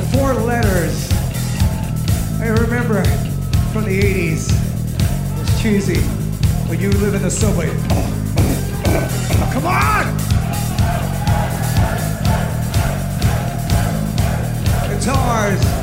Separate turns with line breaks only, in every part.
four letters. I remember from the 80s. It was cheesy. but you live in the subway. Come on! Guitars.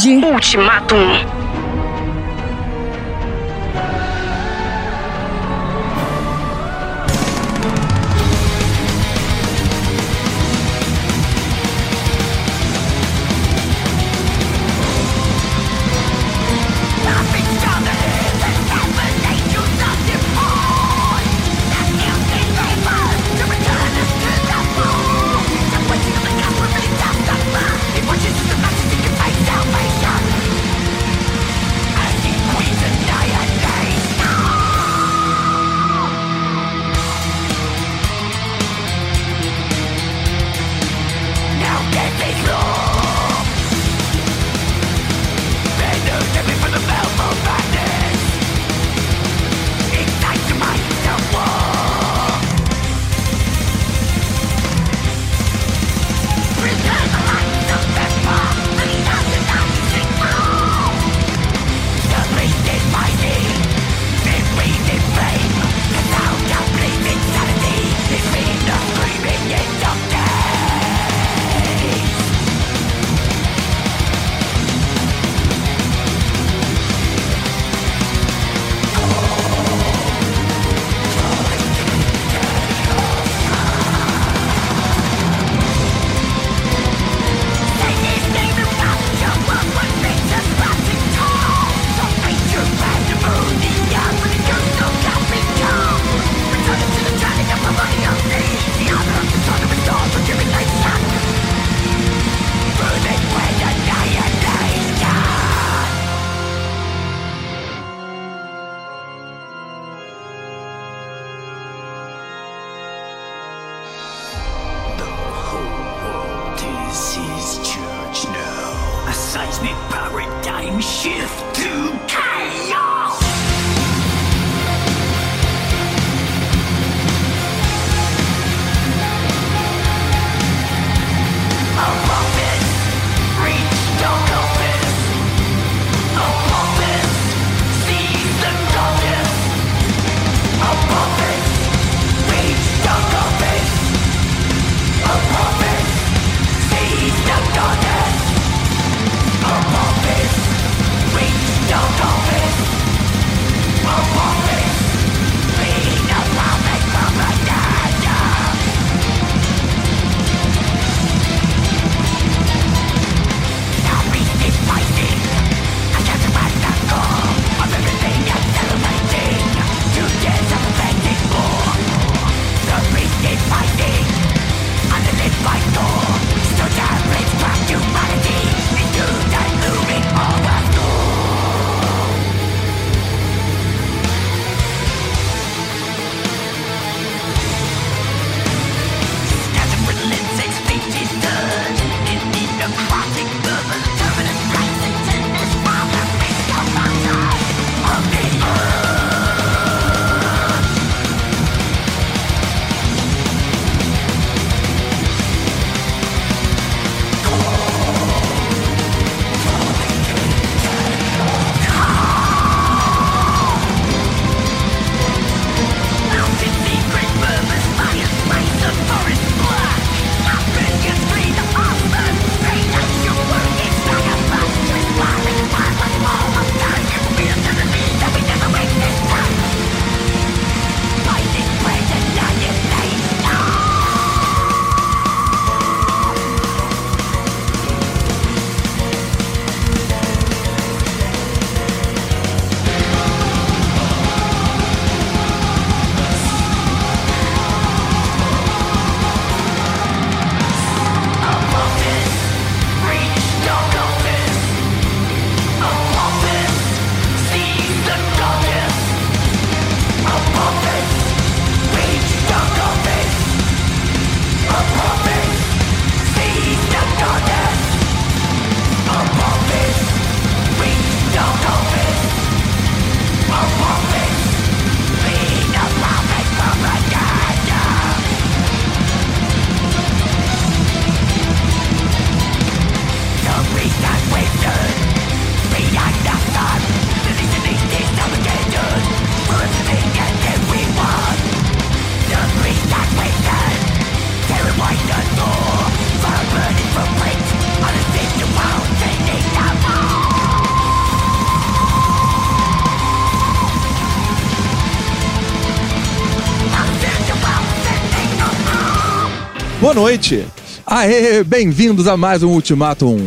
Cidade.
Ultimatum.
Boa noite.
Aê, bem-vindos a mais um Ultimatum.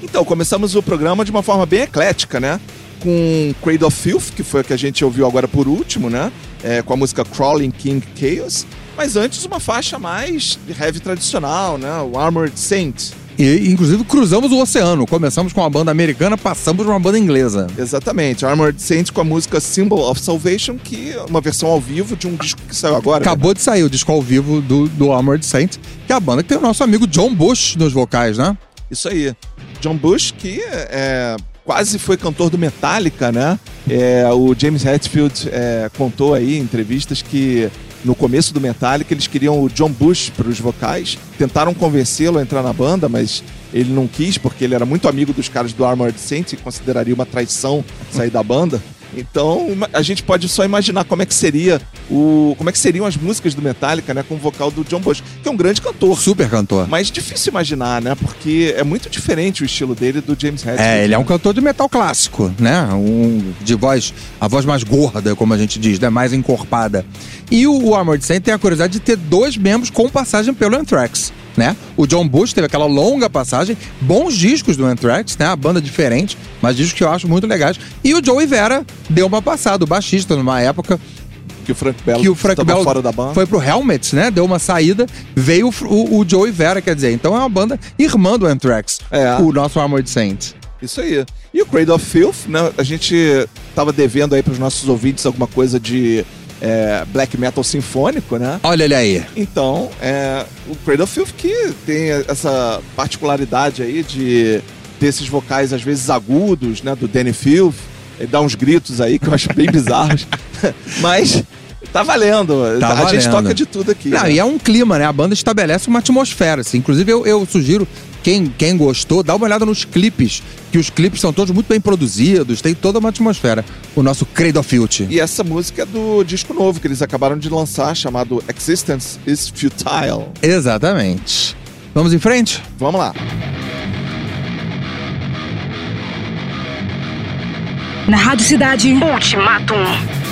Então, começamos o programa de uma forma bem eclética, né? Com Cradle of Filth, que foi a que a gente ouviu agora por último, né? É, com a música Crawling King Chaos. Mas antes, uma faixa mais heavy tradicional, né? O Armored Saint.
E, inclusive, cruzamos o oceano. Começamos com uma banda americana, passamos por uma banda inglesa.
Exatamente, Armored Saint com a música Symbol of Salvation, que é uma versão ao vivo de um disco que saiu agora.
Acabou de sair o disco ao vivo do, do Armored Saint, que é a banda que tem o nosso amigo John Bush nos vocais, né?
Isso aí. John Bush, que é, quase foi cantor do Metallica, né? É, o James Hetfield é, contou aí em entrevistas que no começo do Metallica eles queriam o John Bush para os vocais. Tentaram convencê-lo a entrar na banda, mas ele não quis porque ele era muito amigo dos caras do Armored Saint e consideraria uma traição sair da banda. Então a gente pode só imaginar como é que seria o como é que seriam as músicas do Metallica, né, com o vocal do John Bush, que é um grande cantor.
Super cantor.
Mas difícil imaginar, né? Porque é muito diferente o estilo dele do James Hetfield.
É, ele é um cantor de metal clássico, né? Um, de voz, a voz mais gorda, como a gente diz, né? Mais encorpada. E o, o Armored Saint tem a curiosidade de ter dois membros com passagem pelo Anthrax. Né? O John Bush teve aquela longa passagem, bons discos do Anthrax, né? A banda diferente, mas discos que eu acho muito legais. E o Joey Vera deu uma passada, o baixista, numa época
que o Frank Bell
que o Frank Bell
fora da banda.
foi pro Helmets, né? Deu uma saída, veio o, o, o Joey Vera, quer dizer. Então é uma banda irmã do Anthrax,
É.
o nosso Armored Saint.
Isso aí. E o Cradle of Filth, né? A gente tava devendo aí pros nossos ouvintes alguma coisa de é, black metal sinfônico, né?
Olha ele aí.
Então, é, o Cradle of Filth que tem essa particularidade aí de desses vocais às vezes agudos, né? Do Danny Filth. Ele dá uns gritos aí que eu acho bem bizarros. Mas tá valendo.
Tá
a gente toca de tudo aqui.
Não,
né?
e é um clima, né? A banda estabelece uma atmosfera. Assim. Inclusive, eu, eu sugiro, quem, quem gostou, dá uma olhada nos clipes, que os clipes são todos muito bem produzidos, tem toda uma atmosfera. O nosso Cradle of Filth.
E essa música é do disco novo que eles acabaram de lançar, chamado Existence is Futile.
Exatamente. Vamos em frente?
Vamos lá.
Na Rádio Cidade.
Ultimatum.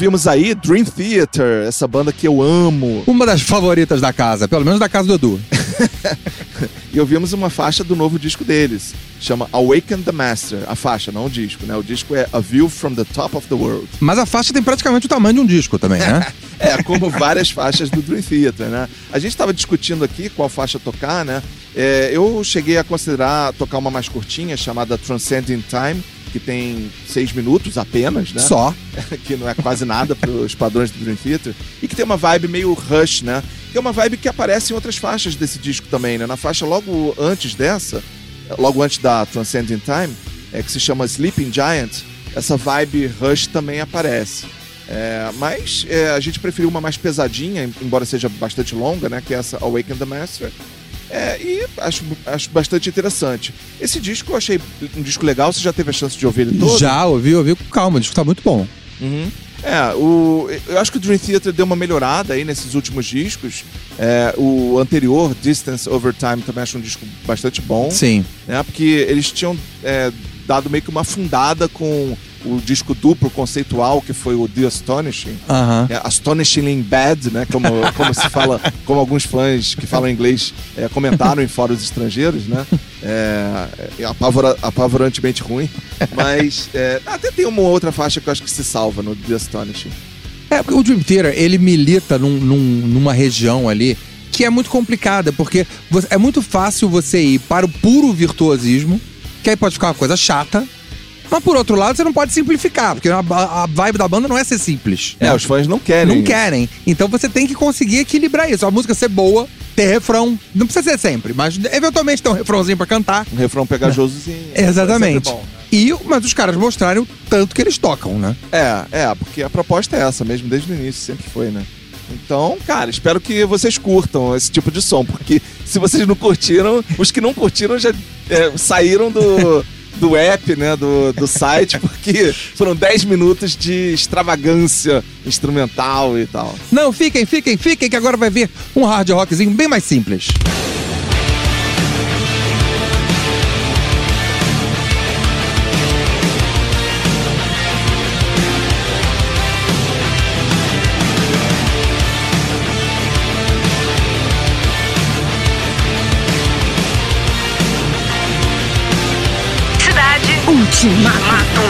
Ouvimos aí Dream Theater, essa banda que eu amo.
Uma das favoritas da casa, pelo menos da casa do Edu.
E ouvimos uma faixa do novo disco deles. Chama Awaken the Master. A faixa, não o disco, né? O disco é A View from the Top of the World.
Mas a faixa tem praticamente o tamanho de um disco também, né?
É, como várias faixas do Dream Theater, né? A gente estava discutindo aqui qual faixa tocar, né? É, eu cheguei a considerar tocar uma mais curtinha, chamada Transcending Time, que tem seis minutos apenas, né?
Só.
que não é quase nada para os padrões do Dream Theater, e que tem uma vibe meio rush, né? Que é uma vibe que aparece em outras faixas desse disco também, né? Na faixa logo antes dessa, logo antes da Transcending Time, é, que se chama Sleeping Giant, essa vibe rush também aparece. É, mas é, a gente preferiu uma mais pesadinha, embora seja bastante longa, né? Que é essa Awaken the Master. É, e acho, acho bastante interessante. Esse disco eu achei um disco legal. Você já teve a chance de ouvir ele todo?
Já ouvi, ouvi com calma, o disco tá muito bom.
Uhum. É, o, eu acho que o Dream Theater deu uma melhorada aí nesses últimos discos. É, o anterior, Distance Over Time, também acho um disco bastante bom.
Sim.
Né, porque eles tinham é, dado meio que uma fundada com o disco duplo conceitual que foi o The Astonishing.
Aham.
É, astonishingly bad, né? Como, como se fala, como alguns fãs que falam inglês é, comentaram em fóruns estrangeiros, né? É, é apavora- apavorantemente ruim. Mas é, até tem uma outra faixa que eu acho que se salva no The Astonishing.
É, porque o Dream Theater, ele milita num- num- numa região ali que é muito complicada, porque é muito fácil você ir para o puro virtuosismo, que aí pode ficar uma coisa chata, mas por outro lado você não pode simplificar, porque a, a vibe da banda não é ser simples.
É, os fãs não querem.
Não querem. Então você tem que conseguir equilibrar isso. A música ser boa, ter refrão. Não precisa ser sempre, mas eventualmente ter um refrãozinho pra cantar.
Um refrão pegajosozinho.
Exatamente.
É bom, né?
E, mas os caras mostrarem o tanto que eles tocam, né?
É, é, porque a proposta é essa mesmo, desde o início, sempre foi, né? Então, cara, espero que vocês curtam esse tipo de som, porque se vocês não curtiram, os que não curtiram já é, saíram do, do app, né, do, do site, porque foram 10 minutos de extravagância instrumental e tal.
Não, fiquem, fiquem, fiquem, que agora vai vir um hard rockzinho bem mais simples.
Cidade
Última.
Heart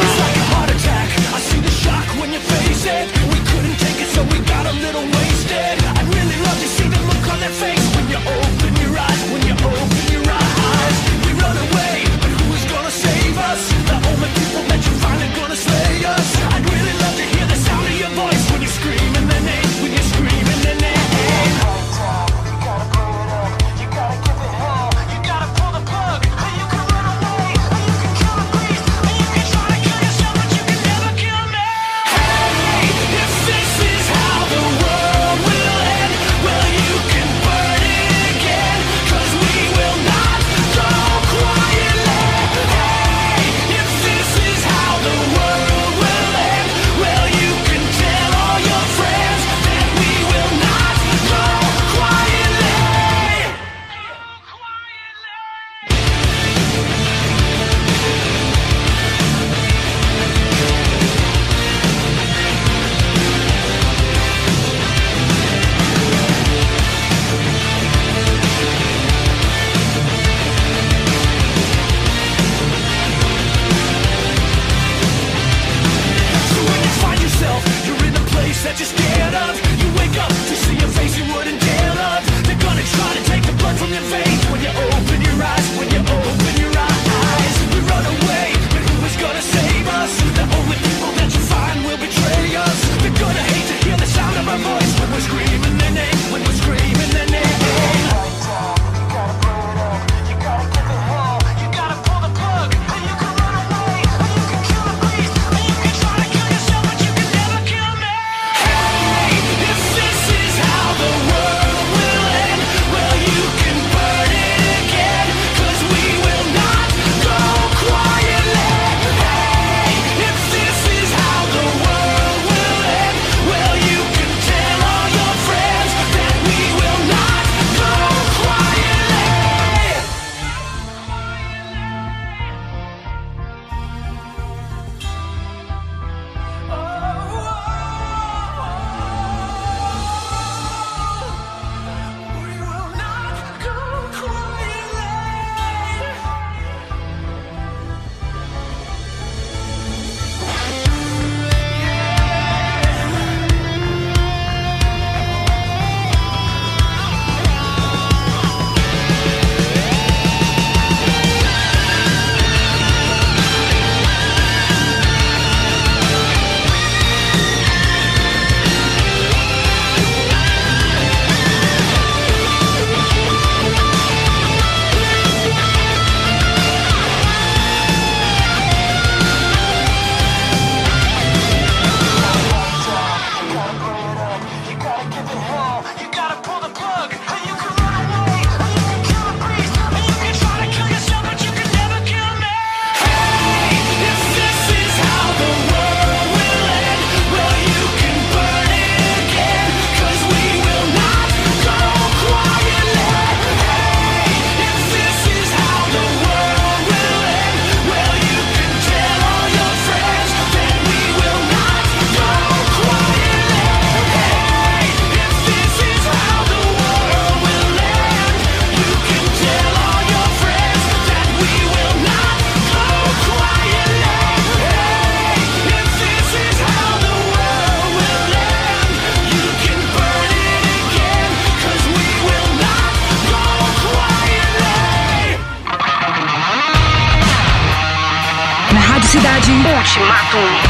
Ultimatum.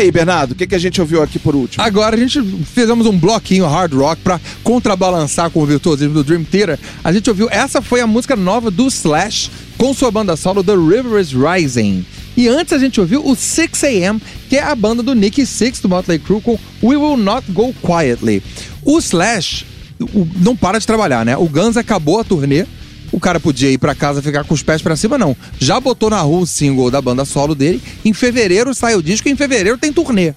Aí, Bernardo, o que, que a gente ouviu aqui por último?
Agora a gente fizemos um bloquinho hard rock pra contrabalançar com o virtuosismo do Dream Theater. A gente ouviu, essa foi a música nova do Slash com sua banda solo The River is Rising. E antes a gente ouviu o 6am, que é a banda do Nicky Six do Motley Crue com We Will Not Go Quietly. O Slash o- não para de trabalhar, né? O Guns acabou a turnê. O cara podia ir pra casa ficar com os pés pra cima, não. Já botou na rua o single da banda solo dele. Em fevereiro sai o disco e em fevereiro tem turnê.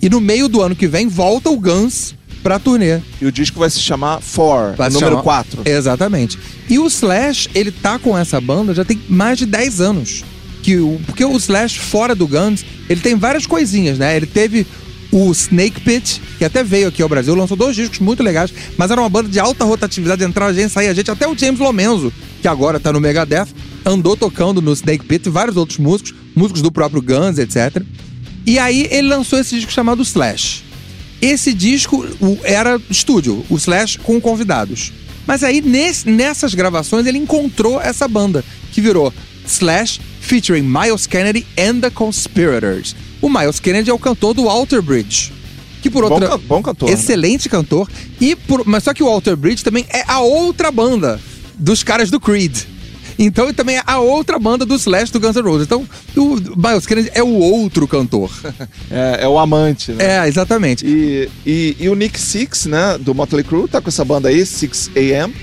E no meio do ano que vem volta o Guns pra turnê.
E o disco vai se chamar Four,
Vai
número
chamar-
4.
Exatamente. E o Slash, ele tá com essa banda já tem mais de 10 anos. Que o, porque o Slash, fora do Guns, ele tem várias coisinhas, né? Ele teve o Snake Pit, que até veio aqui ao Brasil, lançou dois discos muito legais, mas era uma banda de alta rotatividade, entrava gente, saía gente, até o James Lomenzo, que agora tá no Megadeth, andou tocando no Snake Pit, e vários outros músicos, músicos do próprio Guns, etc. E aí ele lançou esse disco chamado Slash. Esse disco era estúdio, o Slash com convidados. Mas aí, nesse- nessas gravações, ele encontrou essa banda, que virou Slash featuring Miles Kennedy and the Conspirators. O Miles Kennedy é o cantor do Alter Bridge. Que por
Bom
outra.
can- bom cantor, né?
Excelente cantor. E por- mas só que o Alter Bridge também é a outra banda dos caras do Creed. Então, e também é a outra banda do Slash do Guns N' Roses. Então, o Miles Kennedy é o outro cantor.
É, é o amante, né?
É, exatamente.
E, e, e o Nick Six, né, do Motley Crue, tá com essa banda aí, 6 AM,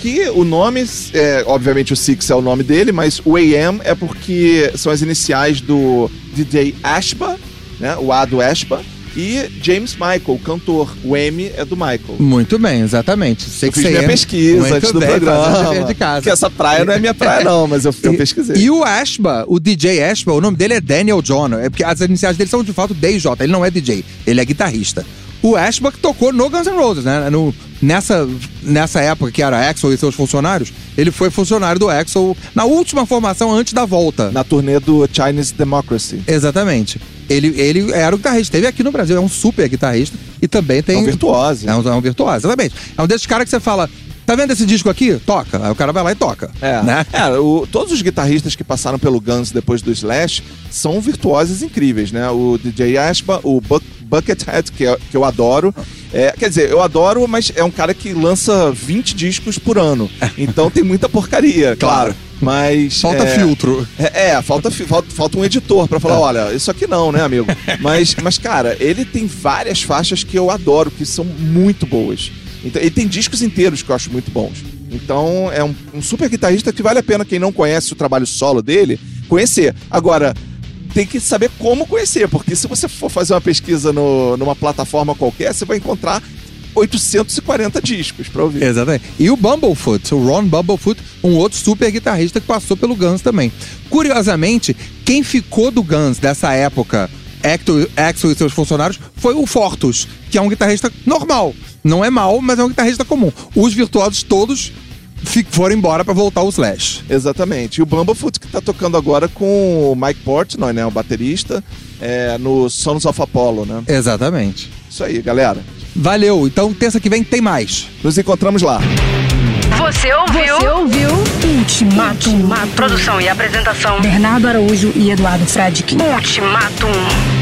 que o nome, é, obviamente o Six é o nome dele, mas o AM é porque são as iniciais do DJ Ashba, né, o A do Ashba, e James Michael, o cantor. O M é do Michael.
Muito bem, exatamente. Sei
Eu
que
fiz minha
é-
pesquisa
Muito
antes do
bem,
programa.
de casa.
Porque essa praia não é minha praia, não, mas eu, eu pesquisei.
E o Ashba, o DJ Ashba, o nome dele é Daniel John. É porque as iniciais dele são de fato DJ. Ele não é DJ, ele é guitarrista. O Ashba que tocou no Guns N' Roses, né? No, nessa, nessa época que era Axel e seus funcionários, ele foi funcionário do Axel na última formação antes da volta.
Na turnê do Chinese Democracy.
Exatamente. Ele, ele era o guitarrista. Esteve aqui no Brasil, é um super guitarrista. E também tem.
É um virtuoso.
É um, é um virtuoso, exatamente. É um desses caras que você fala. Tá vendo esse disco aqui? Toca. Aí o cara vai lá e toca.
É,
Né?
é o- todos os guitarristas que passaram pelo Guns depois do Slash são virtuosos incríveis, né? O DJ Ashba, o Buck, Buckethead, que, é- que eu adoro. É, quer dizer, eu adoro, mas é um cara que lança 20 discos por ano. Então tem muita porcaria, claro. Mas.
Falta
é,
filtro.
É, é, falta, falta, falta um editor pra falar, olha, isso aqui não, né, amigo? Mas, mas, cara, ele tem várias faixas que eu adoro, que são muito boas. Então, ele tem discos inteiros que eu acho muito bons. Então, é um, um super guitarrista que vale a pena quem não conhece o trabalho solo dele, conhecer. Agora, tem que saber como conhecer, porque se você for fazer uma pesquisa no, numa plataforma qualquer, você vai encontrar 840 discos pra ouvir.
Exatamente. E o Bumblefoot, o Ron Bumblefoot, um outro super guitarrista que passou pelo Guns também. Curiosamente, quem ficou do Guns dessa época, Axel, e seus funcionários, foi o Fortus, que é um guitarrista normal. Não é mal, mas é um guitarrista comum. Os virtuosos todos foram embora pra voltar ao Slash.
Exatamente. E o Bumblefoot que tá tocando agora com o Mike Portnoy, né? O baterista, é, no Sons of Apollo, né?
Exatamente.
Isso aí, galera.
Valeu. Então, terça que vem tem mais.
Nos encontramos lá.
Você ouviu?
Você ouviu Ultimatum.
Produção e apresentação.
Bernardo Araújo e Eduardo Fradique.
Ultimatum.